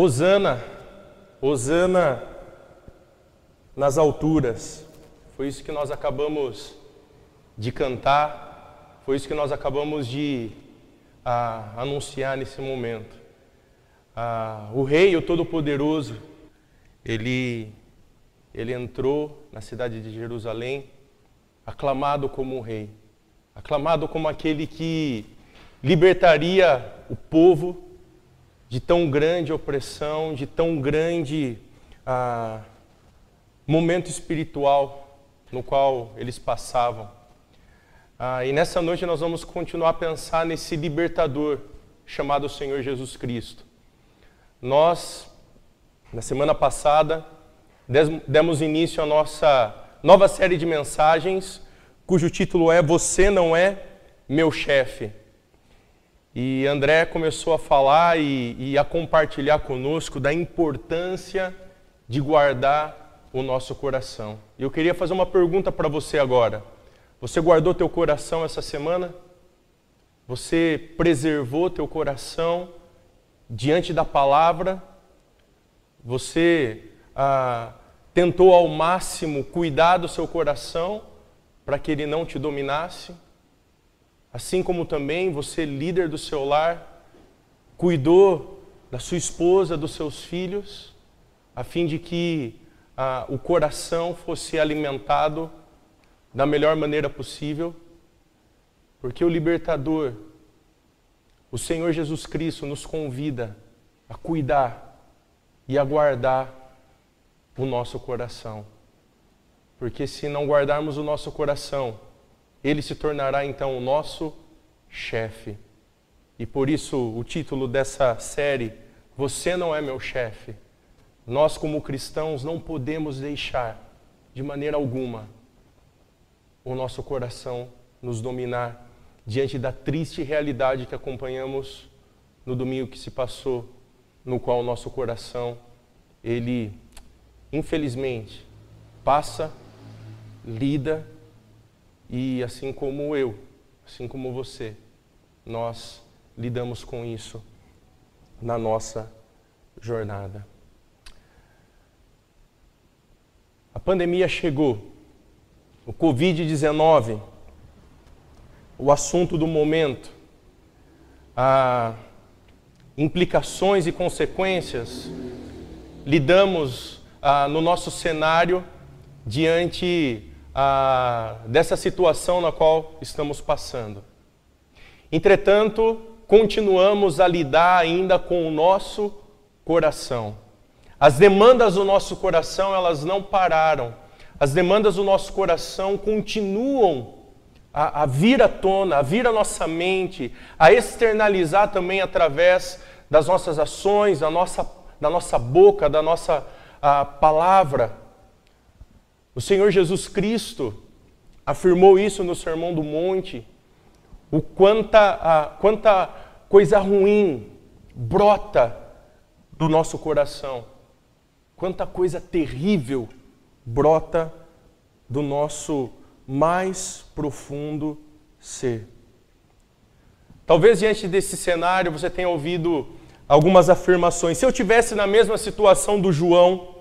Hosana, Hosana nas alturas. Foi isso que nós acabamos de cantar, foi isso que nós acabamos de ah, anunciar nesse momento. Ah, o Rei, o Todo-Poderoso, ele, ele entrou na cidade de Jerusalém, aclamado como o Rei, aclamado como aquele que libertaria o povo de tão grande opressão, de tão grande ah, momento espiritual no qual eles passavam. Ah, e nessa noite nós vamos continuar a pensar nesse libertador chamado Senhor Jesus Cristo. Nós, na semana passada, demos início à nossa nova série de mensagens, cujo título é Você não é meu chefe. E André começou a falar e, e, a compartilhar conosco da importância de guardar o nosso coração. Eu queria fazer uma pergunta para você agora. Você guardou teu coração essa semana? Você preservou teu coração diante da palavra? Você ah, tentou ao máximo cuidar do seu coração para que ele não te dominasse? Assim como também você, líder do seu lar, cuidou da sua esposa, dos seus filhos, a fim de que ah, o coração fosse alimentado da melhor maneira possível, porque o libertador, o Senhor Jesus Cristo, nos convida a cuidar e a guardar o nosso coração. Porque se não guardarmos o nosso coração, ele se tornará então o nosso chefe. E por isso o título dessa série, Você não é meu chefe. Nós, como cristãos, não podemos deixar, de maneira alguma, o nosso coração nos dominar diante da triste realidade que acompanhamos no domingo que se passou, no qual o nosso coração, ele, infelizmente, passa, lida e assim como eu, assim como você, nós lidamos com isso na nossa jornada. A pandemia chegou, o Covid-19, o assunto do momento, a implicações e consequências, lidamos ah, no nosso cenário diante ah, dessa situação na qual estamos passando. Entretanto, continuamos a lidar ainda com o nosso coração. As demandas do nosso coração, elas não pararam. As demandas do nosso coração continuam a, a vir à tona, a vir à nossa mente, a externalizar também através das nossas ações, da nossa, da nossa boca, da nossa palavra. O Senhor Jesus Cristo afirmou isso no Sermão do Monte, o quanta, a, quanta coisa ruim brota do nosso coração, quanta coisa terrível brota do nosso mais profundo ser. Talvez diante desse cenário você tenha ouvido algumas afirmações. Se eu tivesse na mesma situação do João,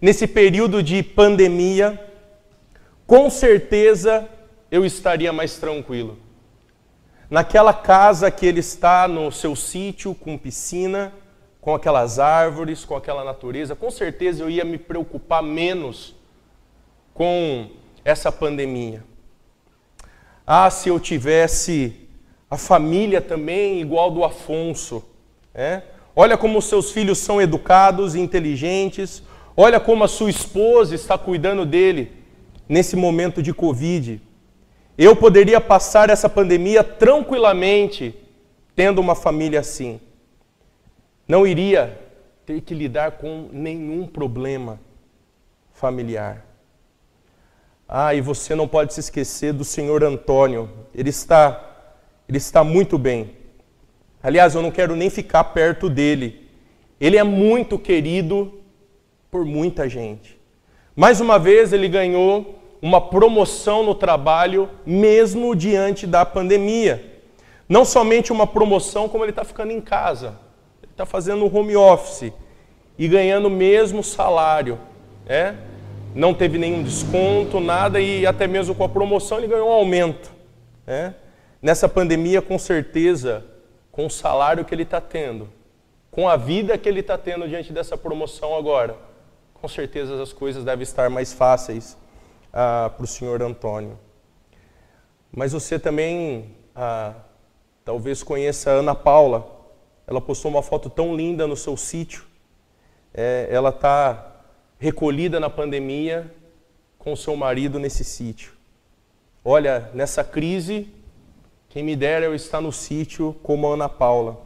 nesse período de pandemia, com certeza eu estaria mais tranquilo. Naquela casa que ele está no seu sítio, com piscina, com aquelas árvores, com aquela natureza, com certeza eu ia me preocupar menos com essa pandemia. Ah, se eu tivesse a família também igual do Afonso. É? Olha como seus filhos são educados inteligentes, Olha como a sua esposa está cuidando dele nesse momento de Covid. Eu poderia passar essa pandemia tranquilamente tendo uma família assim. Não iria ter que lidar com nenhum problema familiar. Ah, e você não pode se esquecer do senhor Antônio. Ele está ele está muito bem. Aliás, eu não quero nem ficar perto dele. Ele é muito querido por muita gente. Mais uma vez, ele ganhou uma promoção no trabalho, mesmo diante da pandemia. Não somente uma promoção, como ele está ficando em casa, ele está fazendo home office. e ganhando o mesmo salário, né? Não teve nenhum desconto, nada e até mesmo com a promoção ele ganhou um aumento, né? Nessa pandemia, com certeza, com o salário que ele está tendo, com a vida que ele está tendo diante dessa promoção agora, com certeza as coisas devem estar mais fáceis ah, para o senhor Antônio. Mas você também ah, talvez conheça a Ana Paula. Ela postou uma foto tão linda no seu sítio. É, ela está recolhida na pandemia com seu marido nesse sítio. Olha, nessa crise, quem me dera eu estar no sítio como a Ana Paula.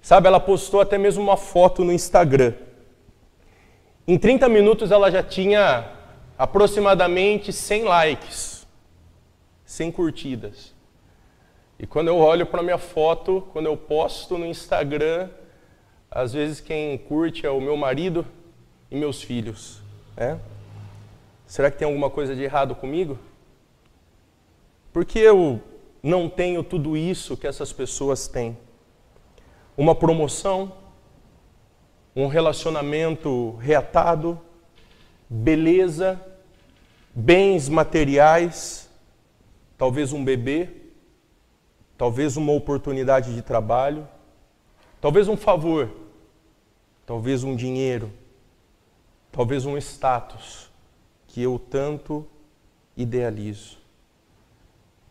Sabe, ela postou até mesmo uma foto no Instagram. Em 30 minutos ela já tinha aproximadamente 100 likes, 100 curtidas. E quando eu olho para minha foto, quando eu posto no Instagram, às vezes quem curte é o meu marido e meus filhos. É? Será que tem alguma coisa de errado comigo? Porque eu não tenho tudo isso que essas pessoas têm. Uma promoção, um relacionamento reatado, beleza, bens materiais, talvez um bebê, talvez uma oportunidade de trabalho, talvez um favor, talvez um dinheiro, talvez um status que eu tanto idealizo.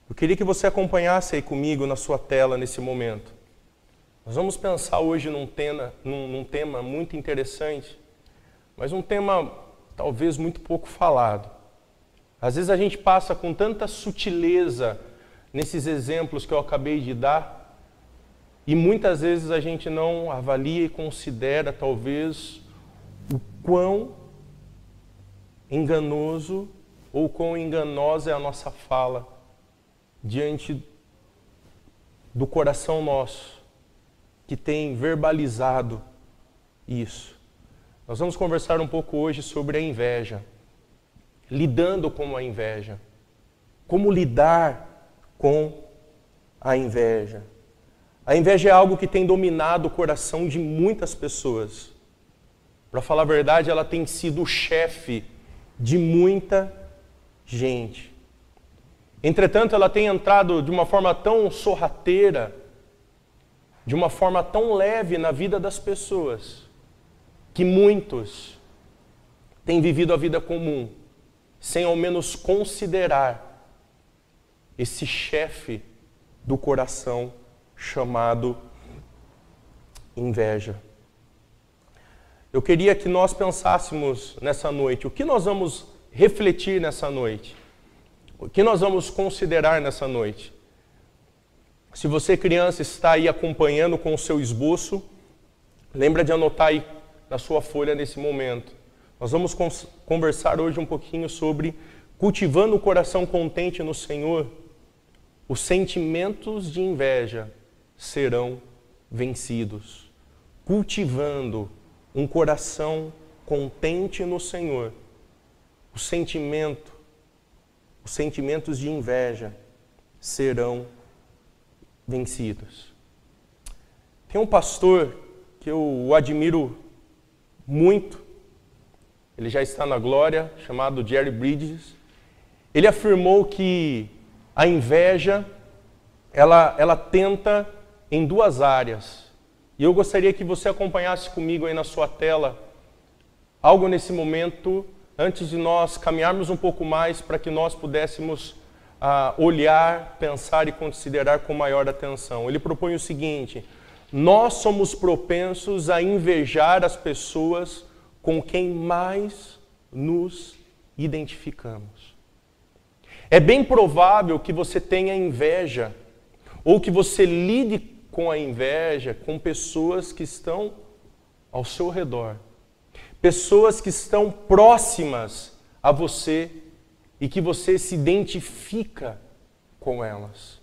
Eu queria que você acompanhasse aí comigo na sua tela nesse momento. Nós vamos pensar hoje num tema, num, num tema muito interessante, mas um tema talvez muito pouco falado. Às vezes a gente passa com tanta sutileza nesses exemplos que eu acabei de dar, e muitas vezes a gente não avalia e considera, talvez, o quão enganoso ou quão enganosa é a nossa fala diante do coração nosso que tem verbalizado isso. Nós vamos conversar um pouco hoje sobre a inveja, lidando com a inveja, como lidar com a inveja. A inveja é algo que tem dominado o coração de muitas pessoas. Para falar a verdade, ela tem sido o chefe de muita gente. Entretanto, ela tem entrado de uma forma tão sorrateira, de uma forma tão leve na vida das pessoas, que muitos têm vivido a vida comum, sem ao menos considerar esse chefe do coração chamado inveja. Eu queria que nós pensássemos nessa noite, o que nós vamos refletir nessa noite? O que nós vamos considerar nessa noite? Se você, criança, está aí acompanhando com o seu esboço, lembra de anotar aí na sua folha nesse momento. Nós vamos conversar hoje um pouquinho sobre cultivando o coração contente no Senhor. Os sentimentos de inveja serão vencidos. Cultivando um coração contente no Senhor, o sentimento os sentimentos de inveja serão vencidos. Tem um pastor que eu admiro muito, ele já está na glória, chamado Jerry Bridges. Ele afirmou que a inveja ela, ela tenta em duas áreas. E eu gostaria que você acompanhasse comigo aí na sua tela algo nesse momento antes de nós caminharmos um pouco mais para que nós pudéssemos ah, olhar, pensar e considerar com maior atenção. Ele propõe o seguinte: nós somos propensos a invejar as pessoas com quem mais nos identificamos. É bem provável que você tenha inveja ou que você lide com a inveja com pessoas que estão ao seu redor pessoas que estão próximas a você e que você se identifica com elas.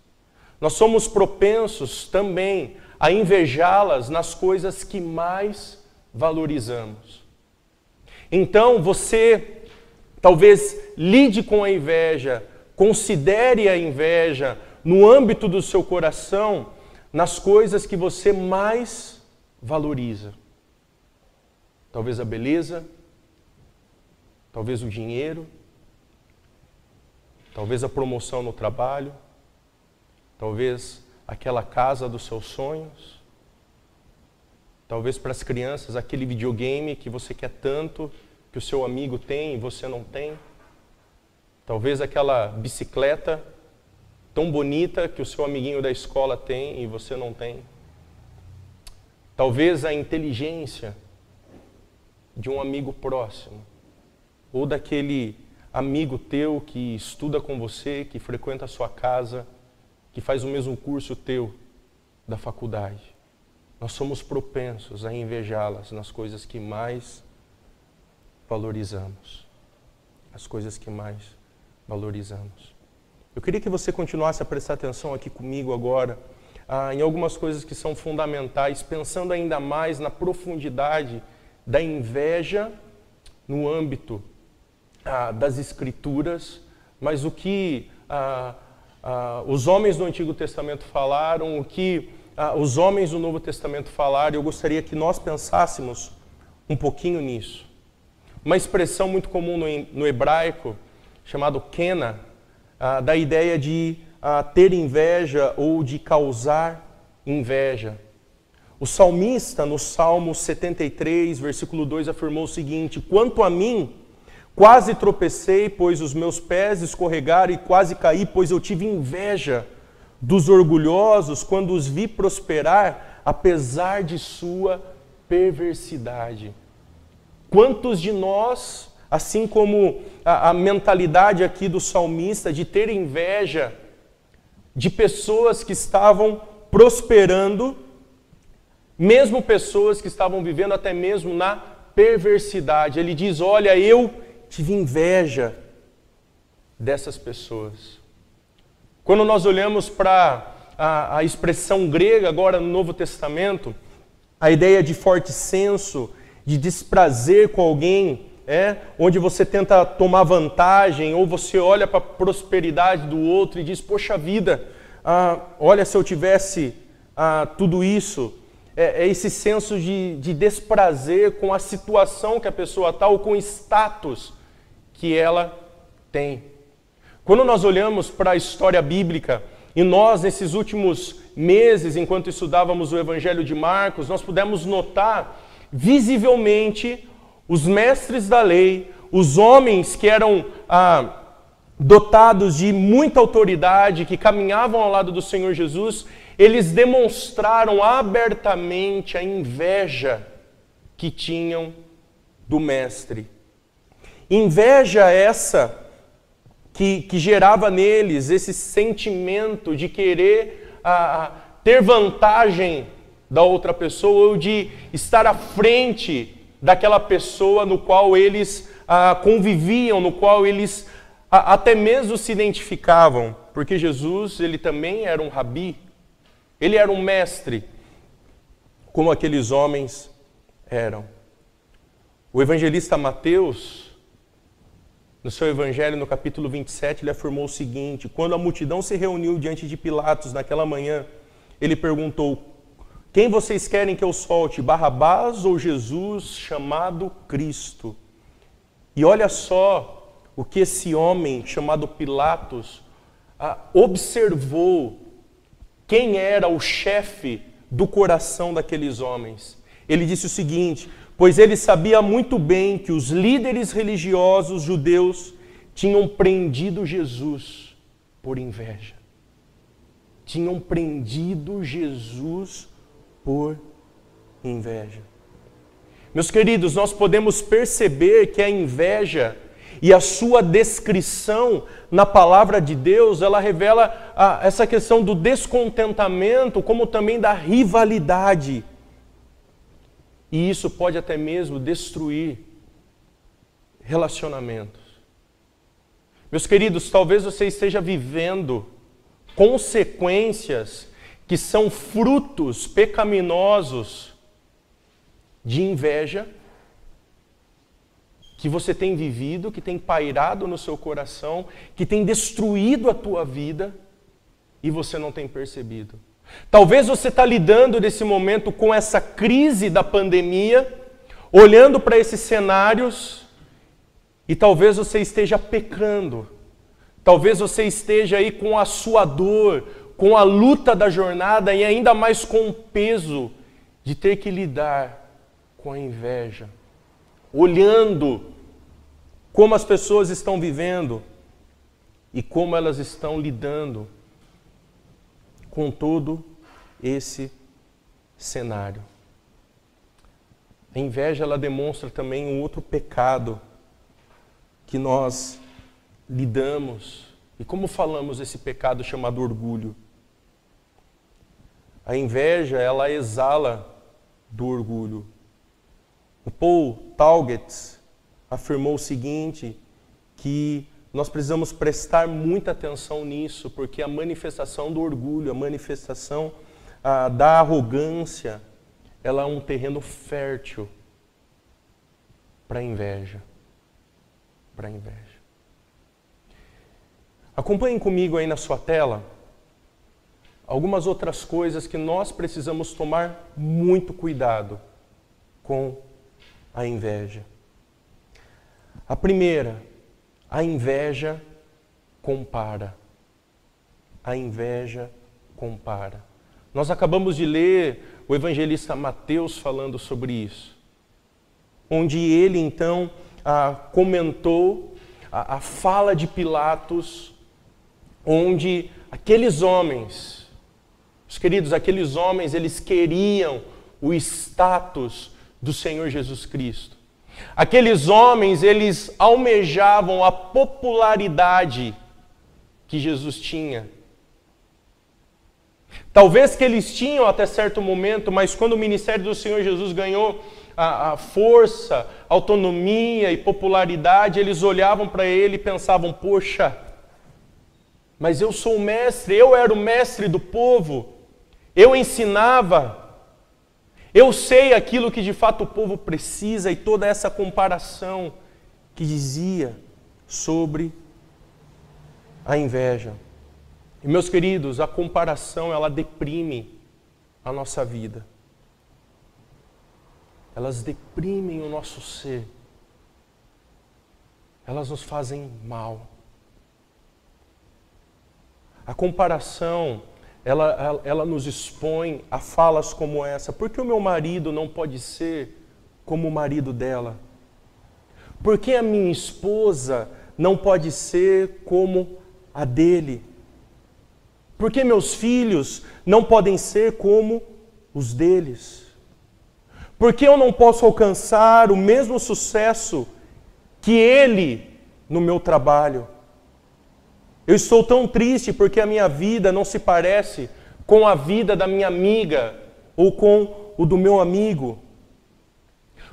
Nós somos propensos também a invejá-las nas coisas que mais valorizamos. Então, você talvez lide com a inveja, considere a inveja no âmbito do seu coração nas coisas que você mais valoriza. talvez a beleza, talvez o dinheiro, talvez a promoção no trabalho, talvez aquela casa dos seus sonhos, talvez para as crianças aquele videogame que você quer tanto, que o seu amigo tem e você não tem, talvez aquela bicicleta tão bonita que o seu amiguinho da escola tem e você não tem. Talvez a inteligência de um amigo próximo, ou daquele amigo teu que estuda com você, que frequenta a sua casa, que faz o mesmo curso teu da faculdade. Nós somos propensos a invejá-las nas coisas que mais valorizamos. As coisas que mais valorizamos. Eu queria que você continuasse a prestar atenção aqui comigo agora ah, em algumas coisas que são fundamentais, pensando ainda mais na profundidade da inveja no âmbito ah, das Escrituras, mas o que ah, ah, os homens do Antigo Testamento falaram, o que ah, os homens do Novo Testamento falaram, eu gostaria que nós pensássemos um pouquinho nisso. Uma expressão muito comum no, no hebraico, chamado kena, ah, da ideia de ah, ter inveja ou de causar inveja. O salmista, no Salmo 73, versículo 2, afirmou o seguinte: Quanto a mim, quase tropecei, pois os meus pés escorregaram, e quase caí, pois eu tive inveja dos orgulhosos quando os vi prosperar, apesar de sua perversidade. Quantos de nós Assim como a, a mentalidade aqui do salmista de ter inveja de pessoas que estavam prosperando, mesmo pessoas que estavam vivendo até mesmo na perversidade. Ele diz: Olha, eu tive inveja dessas pessoas. Quando nós olhamos para a, a, expressão grega agora no Novo Testamento, a ideia de forte senso, de desprazer com alguém, é, onde você tenta tomar vantagem, ou você olha para a prosperidade do outro e diz: Poxa vida, ah, olha se eu tivesse ah, tudo isso. É, é esse senso de, de, desprazer com a situação que a pessoa está ou com o status que ela tem. Quando nós olhamos para a história bíblica, e nós, nesses últimos meses, enquanto estudávamos o Evangelho de Marcos, nós pudemos notar visivelmente os mestres da lei, os homens que eram ah, dotados de muita autoridade, que caminhavam ao lado do Senhor Jesus, eles demonstraram abertamente a inveja que tinham do Mestre. Inveja essa que, que gerava neles esse sentimento de querer ah, ter vantagem da outra pessoa ou de estar à frente daquela pessoa no qual eles ah, conviviam, no qual eles ah, até mesmo se identificavam, porque Jesus ele também era um rabi, ele era um mestre, como aqueles homens eram. O evangelista Mateus, no seu evangelho, no capítulo 27, ele afirmou o seguinte: quando a multidão se reuniu diante de Pilatos naquela manhã, ele perguntou: quem vocês querem que eu solte, Barrabás ou Jesus chamado Cristo? E olha só o que esse homem chamado Pilatos ah, observou quem era o chefe do coração daqueles homens. Ele disse o seguinte: pois ele sabia muito bem que os líderes religiosos judeus tinham prendido Jesus por inveja. Tinham prendido Jesus por inveja. Meus queridos, nós podemos perceber que a inveja e a sua descrição na palavra de Deus, ela revela a, essa questão do descontentamento, como também da rivalidade. E isso pode até mesmo destruir relacionamentos. Meus queridos, talvez você esteja vivendo consequências que são frutos pecaminosos de inveja que você tem vivido, que tem pairado no seu coração, que tem destruído a tua vida e você não tem percebido. Talvez você está lidando nesse momento com essa crise da pandemia, olhando para esses cenários e talvez você esteja pecando. Talvez você esteja aí com a sua dor, com a luta da jornada e ainda mais com o peso de ter que lidar com a inveja. Olhando como as pessoas estão vivendo e como elas estão lidando com todo esse cenário. A inveja ela demonstra também um outro pecado que nós lidamos. E como falamos desse pecado chamado orgulho? A inveja, ela exala do orgulho. O Paul Talget afirmou o seguinte, que nós precisamos prestar muita atenção nisso, porque a manifestação do orgulho, a manifestação ah, da arrogância, ela é um terreno fértil para inveja. Para a inveja. Acompanhem comigo aí na sua tela algumas outras coisas que nós precisamos tomar muito cuidado com a inveja. A primeira, a inveja compara. A inveja compara. Nós acabamos de ler o evangelista Mateus falando sobre isso, onde ele então comentou a fala de Pilatos, onde aqueles homens, os queridos, aqueles homens, eles queriam o status do Senhor Jesus Cristo. Aqueles homens, eles almejavam a popularidade que Jesus tinha. Talvez que eles tinham até certo momento, mas quando o ministério do Senhor Jesus ganhou a, a força, autonomia e popularidade, eles olhavam para ele e pensavam: poxa, mas eu sou o mestre, eu era o mestre do povo, eu ensinava, eu sei aquilo que de fato o povo precisa e toda essa comparação que dizia sobre a inveja. E meus queridos, a comparação ela deprime a nossa vida. Elas deprimem o nosso ser. Elas nos fazem mal. A comparação ela, ela, ela nos expõe a falas como essa. Por que o meu marido não pode ser como o marido dela? Por que a minha esposa não pode ser como a dele? Por que meus filhos não podem ser como os deles? Por que eu não posso alcançar o mesmo sucesso que ele no meu trabalho? Eu estou tão triste porque a minha vida não se parece com a vida da minha amiga ou com o do meu amigo.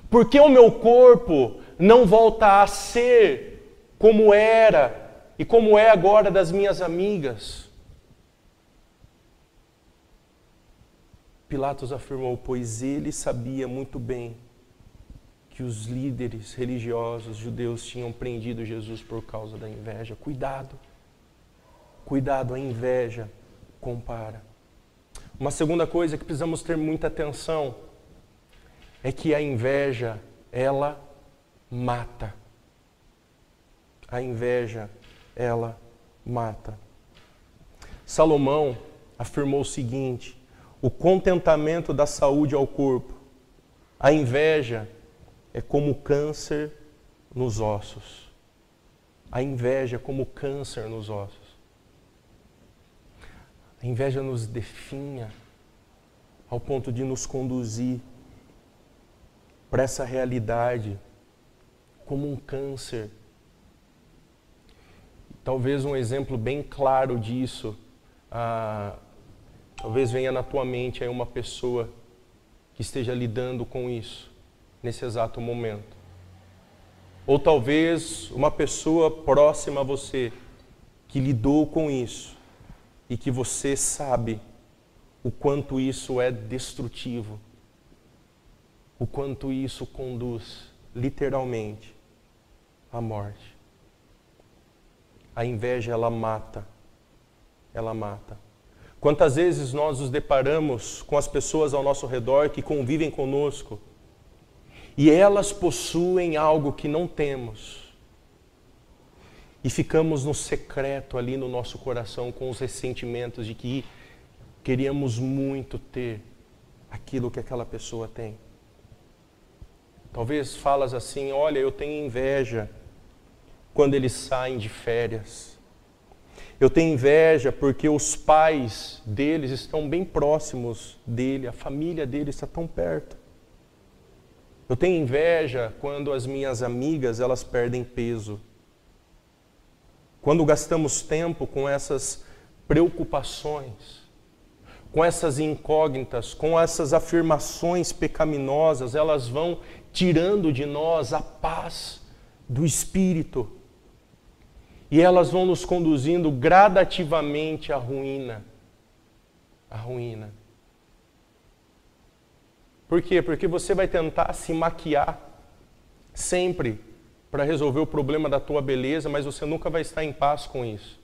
Porque o meu corpo não volta a ser como era e como é agora das minhas amigas. Pilatos afirmou, pois ele sabia muito bem que os líderes religiosos judeus tinham prendido Jesus por causa da inveja. Cuidado. Cuidado, a inveja compara. Uma segunda coisa que precisamos ter muita atenção é que a inveja, ela mata. A inveja, ela mata. Salomão afirmou o seguinte: o contentamento da saúde ao corpo. A inveja é como câncer nos ossos. A inveja é como câncer nos ossos. A inveja nos definha ao ponto de nos conduzir para essa realidade como um câncer. Talvez um exemplo bem claro disso, ah, talvez venha na tua mente aí uma pessoa que esteja lidando com isso nesse exato momento. Ou talvez uma pessoa próxima a você que lidou com isso e que você sabe o quanto isso é destrutivo, o quanto isso conduz literalmente à morte. A inveja ela mata, ela mata. Quantas vezes nós nos deparamos com as pessoas ao nosso redor que convivem conosco e elas possuem algo que não temos. E ficamos no secreto ali no nosso coração com os ressentimentos de que queríamos muito ter aquilo que aquela pessoa tem. Talvez falas assim: olha, eu tenho inveja quando eles saem de férias. Eu tenho inveja porque os pais deles estão bem próximos dele, a família dele está tão perto. Eu tenho inveja quando as minhas amigas elas perdem peso. Quando gastamos tempo com essas preocupações, com essas incógnitas, com essas afirmações pecaminosas, elas vão tirando de nós a paz do espírito. E elas vão nos conduzindo gradativamente à ruína. À ruína. Por quê? Porque você vai tentar se maquiar sempre para resolver o problema da tua beleza, mas você nunca vai estar em paz com isso.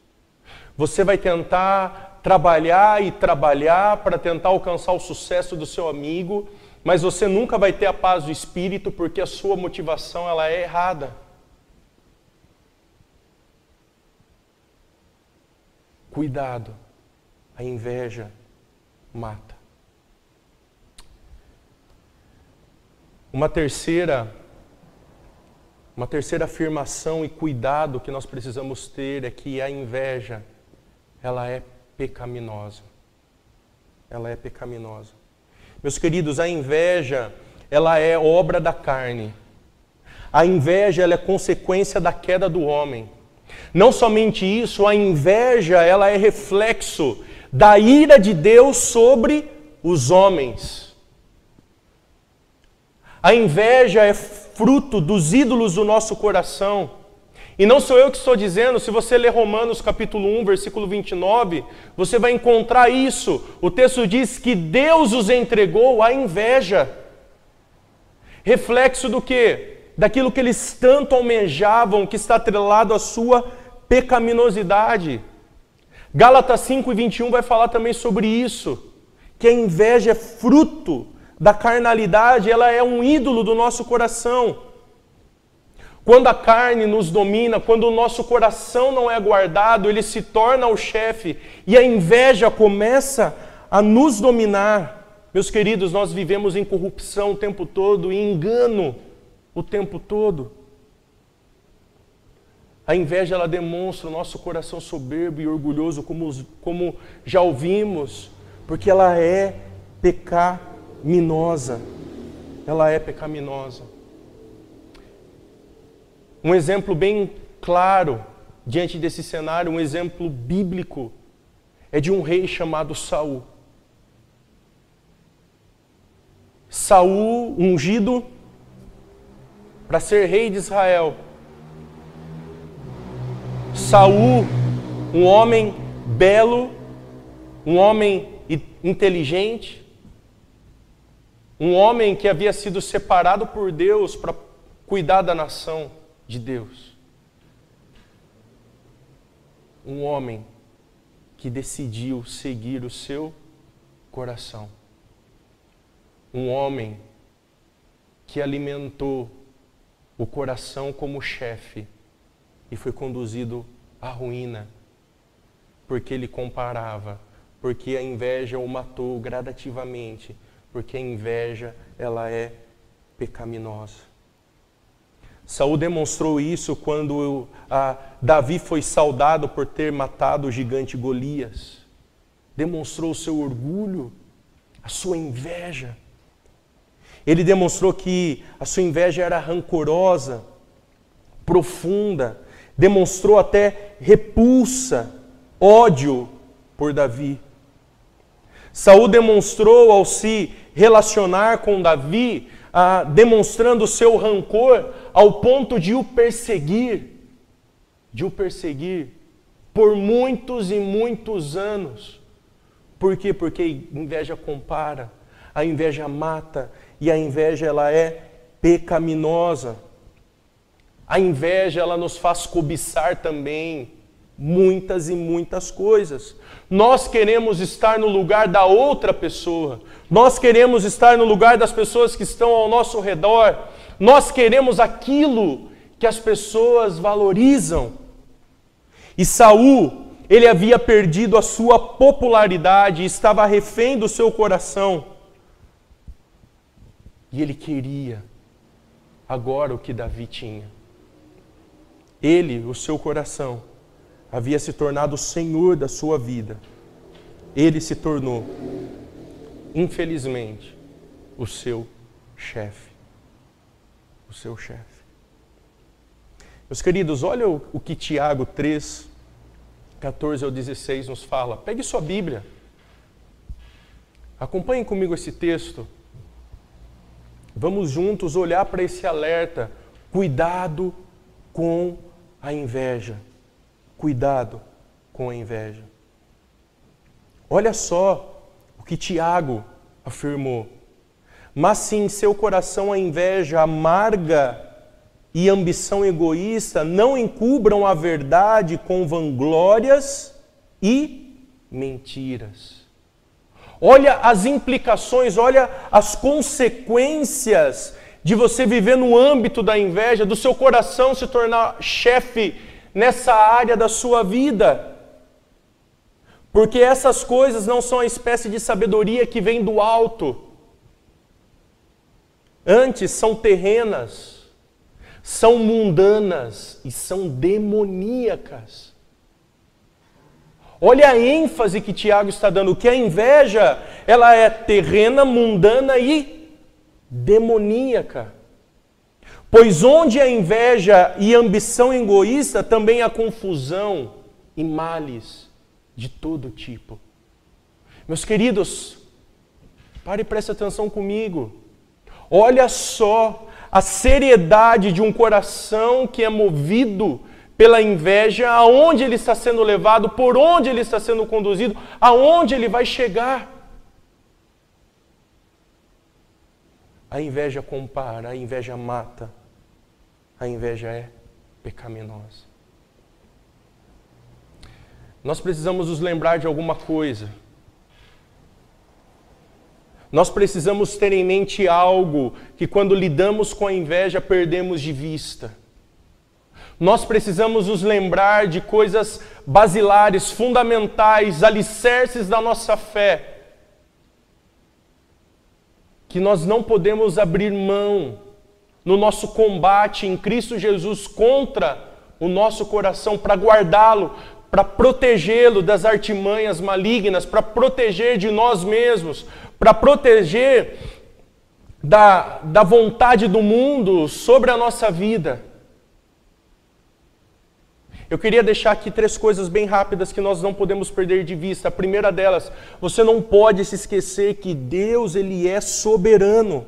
Você vai tentar trabalhar e trabalhar para tentar alcançar o sucesso do seu amigo, mas você nunca vai ter a paz do espírito porque a sua motivação ela é errada. Cuidado, a inveja mata. Uma terceira uma terceira afirmação e cuidado que nós precisamos ter é que a inveja ela é pecaminosa. Ela é pecaminosa. Meus queridos, a inveja, ela é obra da carne. A inveja ela é consequência da queda do homem. Não somente isso, a inveja ela é reflexo da ira de Deus sobre os homens. A inveja é fruto dos ídolos do nosso coração. E não sou eu que estou dizendo, se você ler Romanos capítulo 1, versículo 29, você vai encontrar isso. O texto diz que Deus os entregou à inveja. Reflexo do que? Daquilo que eles tanto almejavam, que está atrelado à sua pecaminosidade. Gálatas 5 e 21 vai falar também sobre isso, que a inveja é fruto da carnalidade, ela é um ídolo do nosso coração. Quando a carne nos domina, quando o nosso coração não é guardado, ele se torna o chefe e a inveja começa a nos dominar. Meus queridos, nós vivemos em corrupção o tempo todo, em engano o tempo todo. A inveja ela demonstra o nosso coração soberbo e orgulhoso, como, como já ouvimos, porque ela é pecaminosa. Ela é pecaminosa. Um exemplo bem claro diante desse cenário, um exemplo bíblico, é de um rei chamado Saul. Saul ungido para ser rei de Israel. Saul, um homem belo, um homem inteligente, um homem que havia sido separado por Deus para cuidar da nação de Deus. Um homem que decidiu seguir o seu coração. Um homem que alimentou o coração como chefe e foi conduzido à ruína, porque ele comparava, porque a inveja o matou gradativamente, porque a inveja ela é pecaminosa. Saul demonstrou isso quando Davi foi saudado por ter matado o gigante Golias. Demonstrou o seu orgulho, a sua inveja. Ele demonstrou que a sua inveja era rancorosa, profunda, demonstrou até repulsa, ódio por Davi. Saul demonstrou ao se relacionar com Davi ah, demonstrando o seu rancor ao ponto de o perseguir, de o perseguir por muitos e muitos anos. Por quê? Porque inveja compara, a inveja mata e a inveja ela é pecaminosa. A inveja ela nos faz cobiçar também muitas e muitas coisas. Nós queremos estar no lugar da outra pessoa. Nós queremos estar no lugar das pessoas que estão ao nosso redor. Nós queremos aquilo que as pessoas valorizam. E Saul, ele havia perdido a sua popularidade, estava refém do seu coração. E ele queria agora o que Davi tinha. Ele, o seu coração, havia se tornado o senhor da sua vida. Ele se tornou, infelizmente, o seu chefe. O seu chefe. Meus queridos, olha o, o que Tiago 3, 14 ao 16 nos fala. Pegue sua Bíblia. Acompanhe comigo esse texto. Vamos juntos olhar para esse alerta. Cuidado com a inveja. Cuidado com a inveja. Olha só o que Tiago afirmou. Mas se em seu coração a inveja amarga e ambição egoísta, não encubram a verdade com vanglórias e mentiras. Olha as implicações, olha as consequências de você viver no âmbito da inveja, do seu coração se tornar chefe nessa área da sua vida. Porque essas coisas não são a espécie de sabedoria que vem do alto. Antes são terrenas, são mundanas e são demoníacas. Olha a ênfase que Tiago está dando, que a inveja, ela é terrena, mundana e demoníaca. Pois onde a inveja e ambição egoísta, também há confusão e males de todo tipo. Meus queridos, pare e preste atenção comigo. Olha só a seriedade de um coração que é movido pela inveja, aonde ele está sendo levado, por onde ele está sendo conduzido, aonde ele vai chegar. A inveja compara, a inveja mata a inveja é pecaminosa. Nós precisamos nos lembrar de alguma coisa. Nós precisamos ter em mente algo que, quando lidamos com a inveja, perdemos de vista. Nós precisamos nos lembrar de coisas basilares, fundamentais, alicerces da nossa fé, que nós não podemos abrir mão no nosso combate em Cristo Jesus contra o nosso coração, para guardá-lo, para protegê-lo das artimanhas malignas, para proteger de nós mesmos, para proteger da, da vontade do mundo sobre a nossa vida. Eu queria deixar aqui três coisas bem rápidas que nós não podemos perder de vista. A primeira delas, você não pode se esquecer que Deus ele é soberano.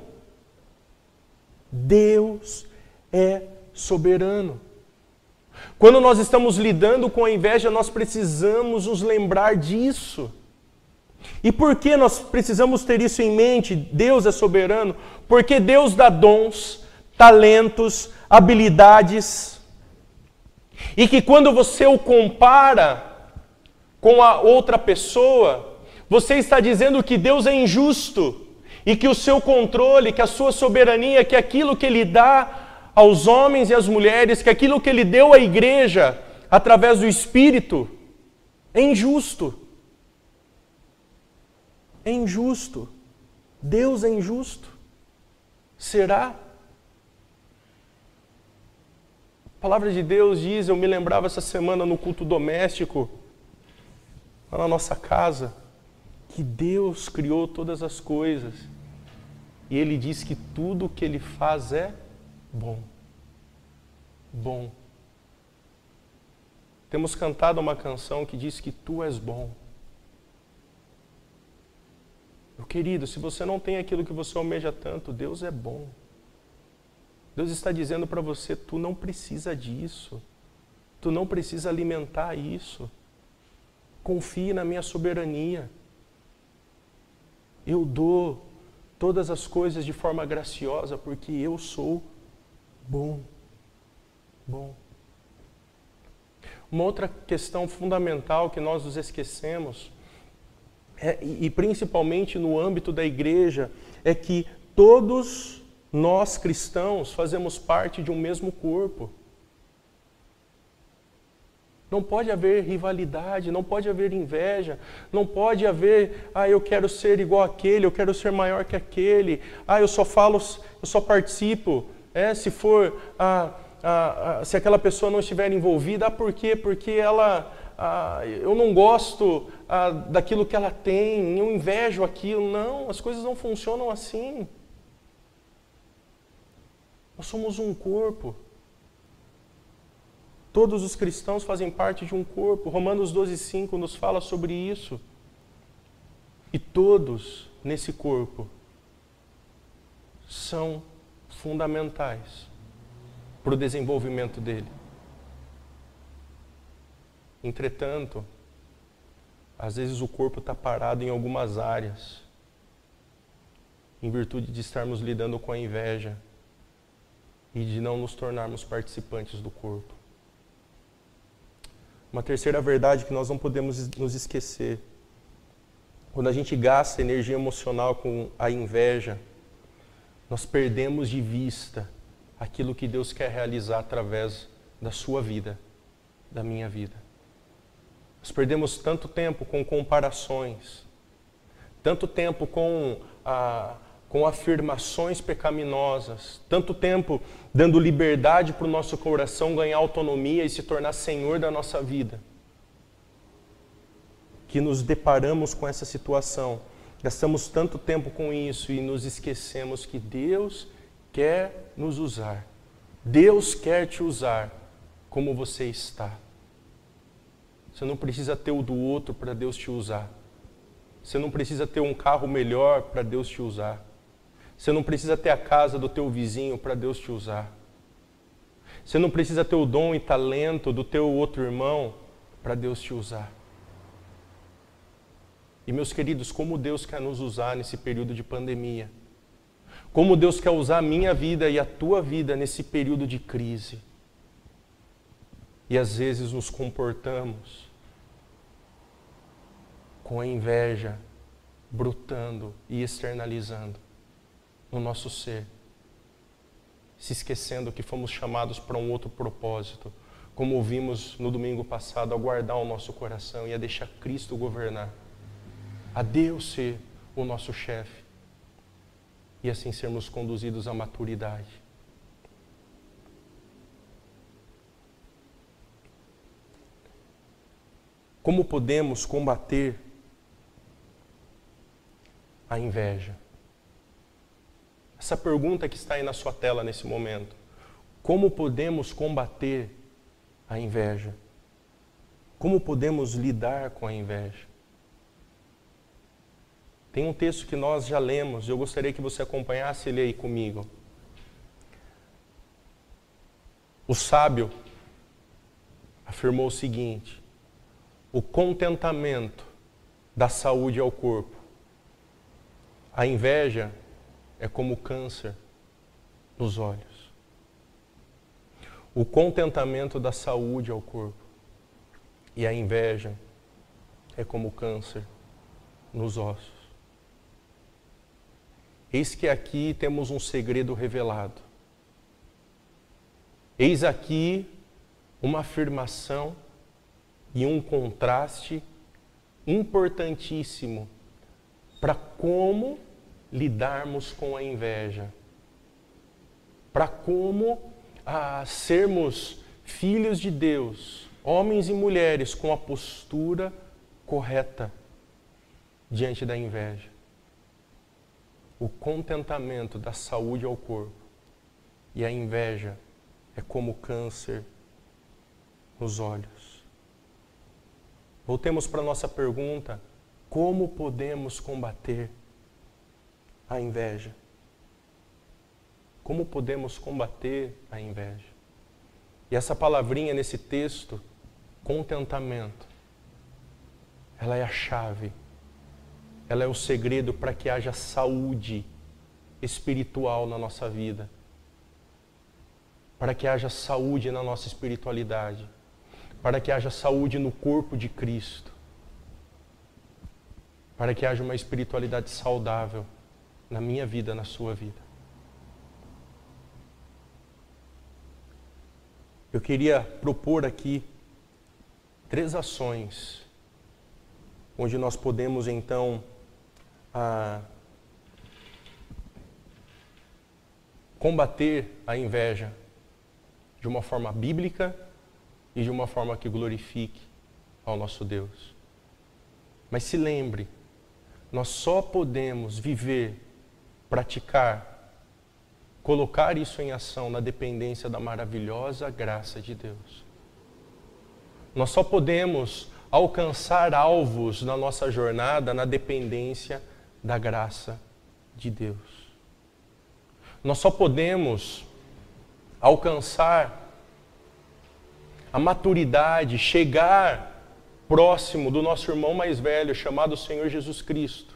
Deus é soberano. Quando nós estamos lidando com a inveja, nós precisamos nos lembrar disso. E por que nós precisamos ter isso em mente? Deus é soberano, porque Deus dá dons, talentos, habilidades, e que quando você o compara com a outra pessoa, você está dizendo que Deus é injusto e que o seu controle, que a sua soberania, que aquilo que ele dá aos homens e às mulheres, que aquilo que ele deu à igreja através do Espírito, é injusto. É injusto. Deus é injusto. Será? A palavra de Deus diz, eu me lembrava essa semana no culto doméstico, lá na nossa casa, que Deus criou todas as coisas e ele diz que tudo o que ele faz é bom. Bom. Temos cantado uma canção que diz que tu és bom. Meu querido, se você não tem aquilo que você almeja tanto, Deus é bom. Deus está dizendo para você: tu não precisa disso. Tu não precisa alimentar isso. Confie na minha soberania. Eu dou todas as coisas de forma graciosa, porque eu sou bom. Bom. Uma outra questão fundamental que nós nos esquecemos, é, e principalmente no âmbito da igreja, é que todos nós cristãos fazemos parte de um mesmo corpo. Não pode haver rivalidade, não pode haver inveja, não pode haver, ah, eu quero ser igual aquele, eu quero ser maior que aquele, ah, eu só falo, eu só participo, é, se for, ah, ah, ah se aquela pessoa não estiver envolvida, ah, por quê? Porque ela, ah, eu não gosto ah, daquilo que ela tem, eu invejo aquilo. Não, as coisas não funcionam assim. Nós somos um corpo. Todos os cristãos fazem parte de um corpo. Romanos 12,5 nos fala sobre isso. E todos nesse corpo são fundamentais para o desenvolvimento dele. Entretanto, às vezes o corpo está parado em algumas áreas, em virtude de estarmos lidando com a inveja e de não nos tornarmos participantes do corpo. Uma terceira verdade que nós não podemos nos esquecer. Quando a gente gasta energia emocional com a inveja, nós perdemos de vista aquilo que Deus quer realizar através da sua vida, da minha vida. Nós perdemos tanto tempo com comparações, tanto tempo com a, com afirmações pecaminosas, tanto tempo dando liberdade para o nosso coração ganhar autonomia e se tornar senhor da nossa vida, que nos deparamos com essa situação, gastamos tanto tempo com isso e nos esquecemos que Deus quer nos usar. Deus quer te usar como você está. Você não precisa ter o do outro para Deus te usar. Você não precisa ter um carro melhor para Deus te usar. Você não precisa ter a casa do teu vizinho para Deus te usar. Você não precisa ter o dom e talento do teu outro irmão para Deus te usar. E meus queridos, como Deus quer nos usar nesse período de pandemia. Como Deus quer usar a minha vida e a tua vida nesse período de crise. E às vezes nos comportamos com a inveja brotando e externalizando no nosso ser, se esquecendo que fomos chamados para um outro propósito, como ouvimos no domingo passado, a guardar o nosso coração e a deixar Cristo governar, a Deus ser o nosso chefe e assim sermos conduzidos à maturidade. Como podemos combater a inveja? Essa pergunta que está aí na sua tela nesse momento. Como podemos combater a inveja? Como podemos lidar com a inveja? Tem um texto que nós já lemos, eu gostaria que você acompanhasse ele aí comigo. O sábio afirmou o seguinte: o contentamento da saúde ao corpo. A inveja é como câncer nos olhos. O contentamento da saúde ao corpo e a inveja é como câncer nos ossos. Eis que aqui temos um segredo revelado. Eis aqui uma afirmação e um contraste importantíssimo para como lidarmos com a inveja, para como ah, sermos filhos de Deus, homens e mulheres com a postura correta diante da inveja. O contentamento da saúde ao corpo e a inveja é como câncer nos olhos. Voltemos para a nossa pergunta: como podemos combater a inveja? Como podemos combater a inveja? E essa palavrinha nesse texto, contentamento, ela é a chave, ela é o segredo para que haja saúde espiritual na nossa vida, para que haja saúde na nossa espiritualidade, para que haja saúde no corpo de Cristo, para que haja uma espiritualidade saudável na minha vida, na sua vida. Eu queria propor aqui três ações onde nós podemos então ah, combater a inveja de uma forma bíblica e de uma forma que glorifique ao nosso Deus. Mas se lembre, nós só podemos viver, praticar, colocar isso em ação na dependência da maravilhosa graça de Deus. Nós só podemos alcançar alvos na nossa jornada na dependência da graça de Deus. Nós só podemos alcançar a maturidade, chegar próximo do nosso irmão mais velho, chamado Senhor Jesus Cristo,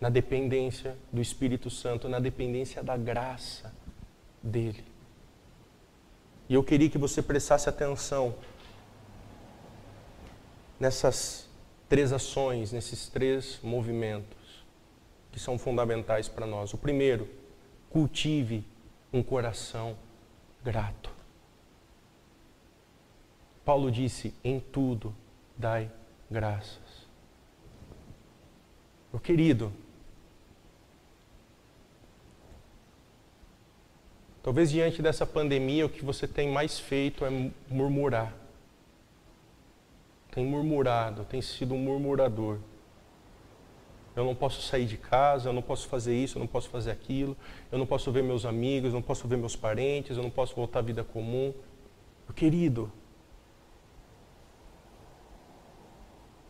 na dependência do Espírito Santo, na dependência da graça dele. E eu queria que você prestasse atenção nessas três ações, nesses três movimentos que são fundamentais para nós. O primeiro, cultive um coração grato. Paulo disse: em tudo dai graças. Meu querido, talvez diante dessa pandemia o que você tem mais feito é murmurar. Tem murmurado, tem sido um murmurador. Eu não posso sair de casa, eu não posso fazer isso, eu não posso fazer aquilo, eu não posso ver meus amigos, eu não posso ver meus parentes, eu não posso voltar à vida comum. Meu querido,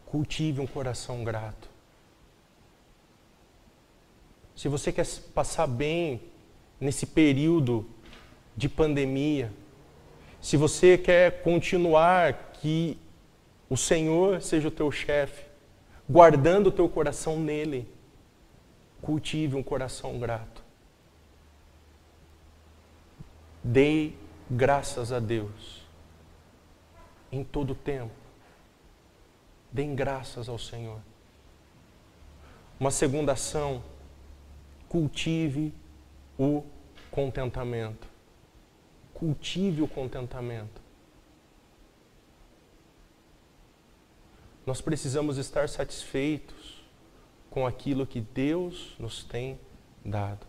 cultive um coração grato. Se você quer passar bem nesse período de pandemia, se você quer continuar que o Senhor seja o teu chefe, guardando o teu coração nele, cultive um coração grato. Dê graças a Deus em todo tempo. Dêem graças ao Senhor. Uma segunda ação, cultive o contentamento. Cultive o contentamento. Nós precisamos estar satisfeitos com aquilo que Deus nos tem dado.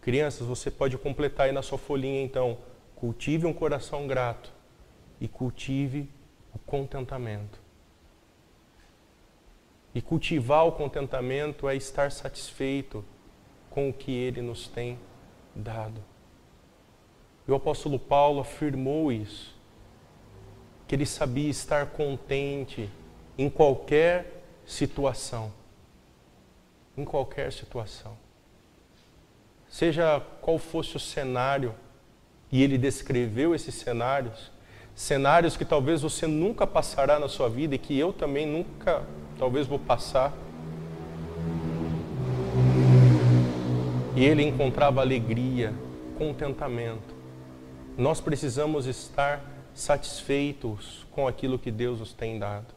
Crianças, você pode completar aí na sua folhinha então. Cultive um coração grato e cultive o contentamento. E cultivar o contentamento é estar satisfeito com o que Ele nos tem dado. E o apóstolo Paulo afirmou isso, que ele sabia estar contente em qualquer situação. Em qualquer situação. Seja qual fosse o cenário, e ele descreveu esses cenários, cenários que talvez você nunca passará na sua vida e que eu também nunca, talvez, vou passar. E ele encontrava alegria, contentamento. Nós precisamos estar satisfeitos com aquilo que Deus nos tem dado.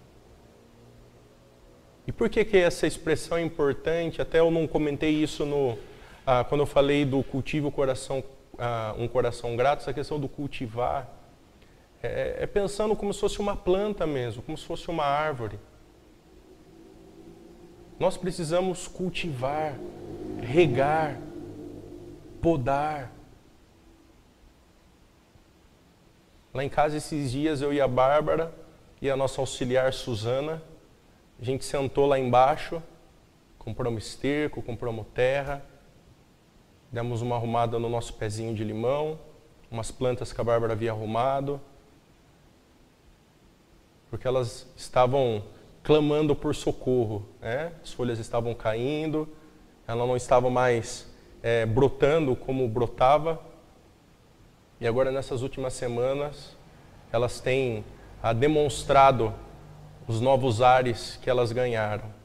E por que, que essa expressão é importante? Até eu não comentei isso no, ah, quando eu falei do cultivo coração, ah, um coração grato, essa questão do cultivar. É, é pensando como se fosse uma planta mesmo, como se fosse uma árvore. Nós precisamos cultivar, regar, podar. Lá em casa esses dias eu e a Bárbara e a nossa auxiliar Suzana, a gente sentou lá embaixo, compramos esterco, compramos terra, demos uma arrumada no nosso pezinho de limão, umas plantas que a Bárbara havia arrumado, porque elas estavam clamando por socorro, né? as folhas estavam caindo, ela não estava mais é, brotando como brotava, e agora nessas últimas semanas elas têm ah, demonstrado os novos ares que elas ganharam.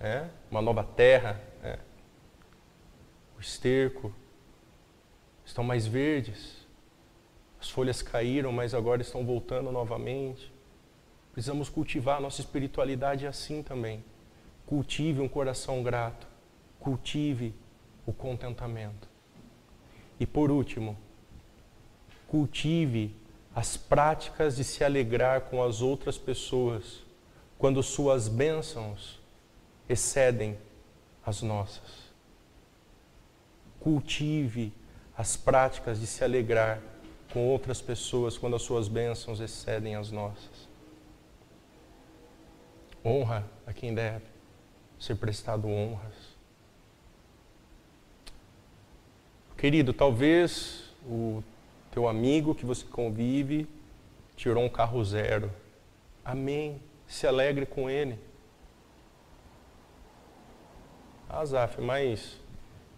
É? Uma nova terra, é? o esterco, estão mais verdes, as folhas caíram, mas agora estão voltando novamente. Precisamos cultivar a nossa espiritualidade assim também. Cultive um coração grato. Cultive o contentamento. E por último, cultive as práticas de se alegrar com as outras pessoas quando suas bênçãos excedem as nossas. Cultive as práticas de se alegrar com outras pessoas quando as suas bênçãos excedem as nossas. Honra a quem deve ser prestado honras. Querido, talvez o teu amigo que você convive tirou um carro zero. Amém. Se alegre com ele. Ah, Zaf, mas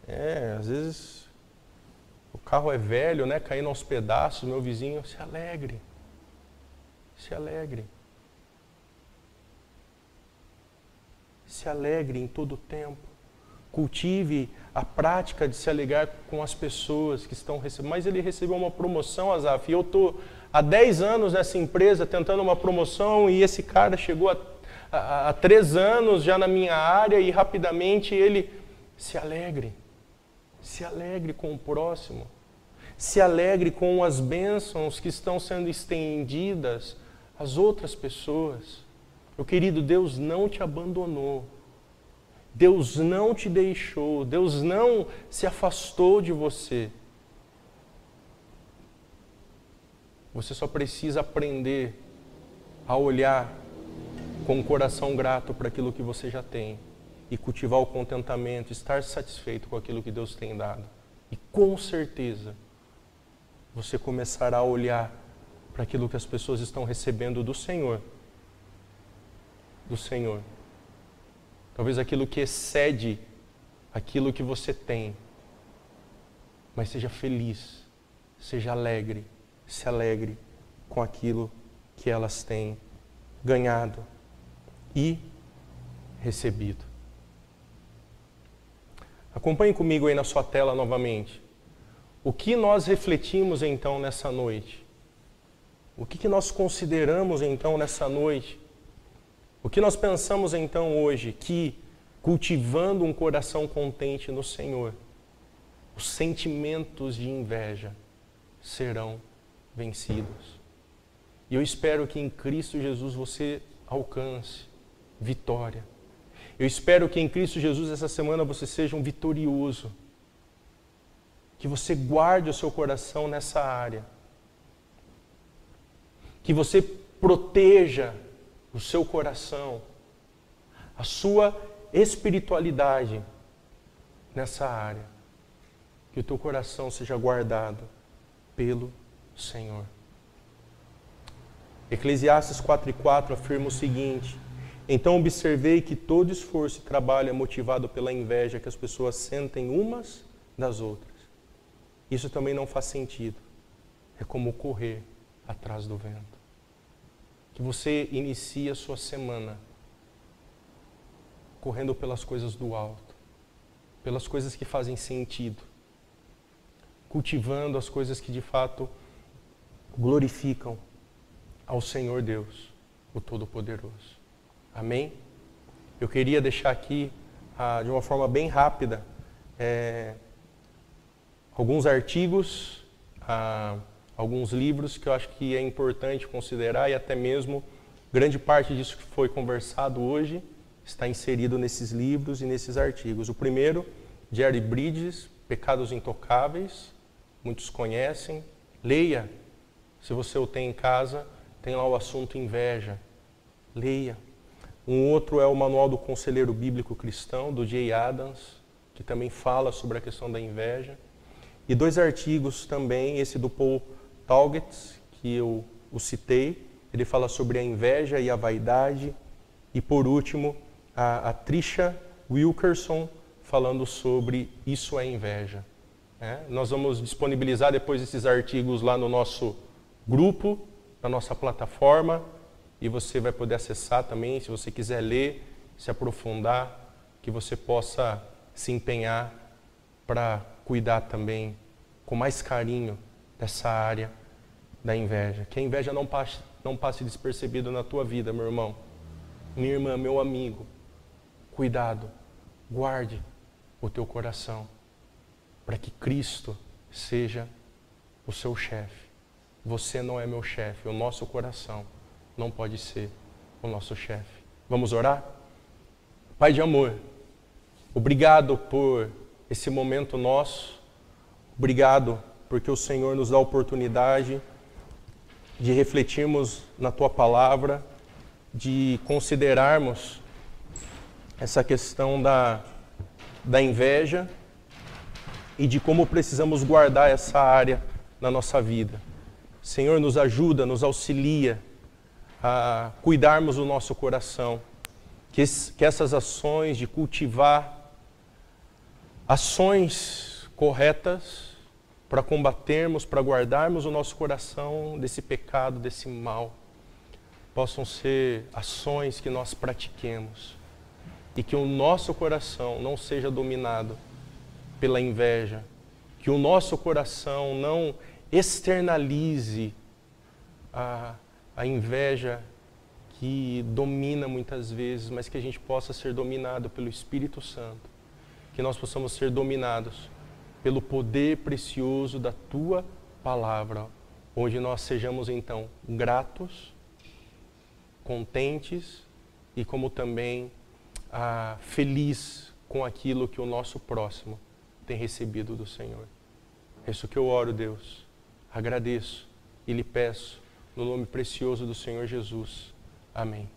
é, às vezes o carro é velho, né, caindo aos pedaços, meu vizinho, se alegre. Se alegre. Se alegre em todo o tempo. Cultive a prática de se alegrar com as pessoas que estão recebendo. Mas ele recebeu uma promoção, Azaf, e eu estou há 10 anos nessa empresa tentando uma promoção e esse cara chegou há, três anos já na minha área e rapidamente ele se alegre. Se alegre com o próximo. Se alegre com as bênçãos que estão sendo estendidas às outras pessoas. Meu querido, Deus não te abandonou. Deus não te deixou, Deus não se afastou de você. Você só precisa aprender a olhar com um coração grato para aquilo que você já tem e cultivar o contentamento, estar satisfeito com aquilo que Deus tem dado. E com certeza você começará a olhar para aquilo que as pessoas estão recebendo do Senhor. Do Senhor talvez aquilo que excede aquilo que você tem. Mas seja feliz, seja alegre, se alegre com aquilo que elas têm ganhado e recebido. Acompanhe comigo aí na sua tela novamente. O que nós refletimos então nessa noite? O que, que nós consideramos então nessa noite? O que nós pensamos então hoje? Que cultivando um coração contente no Senhor, os sentimentos de inveja serão vencidos. E eu espero que em Cristo Jesus você alcance vitória. Eu espero que em Cristo Jesus essa semana você seja um vitorioso. Que você guarde o seu coração nessa área. Que você proteja o seu coração, a sua espiritualidade nessa área. Que o teu coração seja guardado pelo Senhor. Eclesiastes 4,4 afirma o seguinte: Então observei que todo esforço e trabalho é motivado pela inveja que as pessoas sentem umas das outras. Isso também não faz sentido. É como correr atrás do vento que você inicie a sua semana correndo pelas coisas do alto, pelas coisas que fazem sentido, cultivando as coisas que de fato glorificam ao Senhor Deus, o Todo-Poderoso. Amém? Eu queria deixar aqui, ah, de uma forma bem rápida, é, alguns artigos. Ah, alguns livros que eu acho que é importante considerar e até mesmo grande parte disso que foi conversado hoje está inserido nesses livros e nesses artigos. O primeiro, Jerry Bridges, Pecados Intocáveis, muitos conhecem. Leia, se você o tem em casa, tem lá o assunto inveja. Leia. Um outro é o Manual do Conselheiro Bíblico Cristão, do Jay Adams, que também fala sobre a questão da inveja. E dois artigos também, esse do Paul Talget, que eu o citei, ele fala sobre a inveja e a vaidade. E por último, a, a Trisha Wilkerson falando sobre isso é inveja. É, nós vamos disponibilizar depois esses artigos lá no nosso grupo, na nossa plataforma, e você vai poder acessar também, se você quiser ler, se aprofundar, que você possa se empenhar para cuidar também com mais carinho dessa área da inveja. Que a inveja não passe, não passe despercebido na tua vida, meu irmão. Minha irmã, meu amigo. Cuidado, guarde o teu coração para que Cristo seja o seu chefe. Você não é meu chefe, o nosso coração não pode ser o nosso chefe. Vamos orar? Pai de amor, obrigado por esse momento nosso. Obrigado porque o Senhor nos dá a oportunidade de refletirmos na tua palavra, de considerarmos essa questão da, da inveja e de como precisamos guardar essa área na nossa vida. Senhor, nos ajuda, nos auxilia a cuidarmos do nosso coração, que, que essas ações de cultivar ações corretas para combatermos, para guardarmos o nosso coração desse pecado, desse mal, possam ser ações que nós pratiquemos e que o nosso coração não seja dominado pela inveja, que o nosso coração não externalize a, a inveja que domina muitas vezes, mas que a gente possa ser dominado pelo Espírito Santo, que nós possamos ser dominados pelo poder precioso da tua palavra, onde nós sejamos então gratos, contentes e como também ah, feliz com aquilo que o nosso próximo tem recebido do Senhor. É isso que eu oro, Deus. Agradeço e lhe peço, no nome precioso do Senhor Jesus. Amém.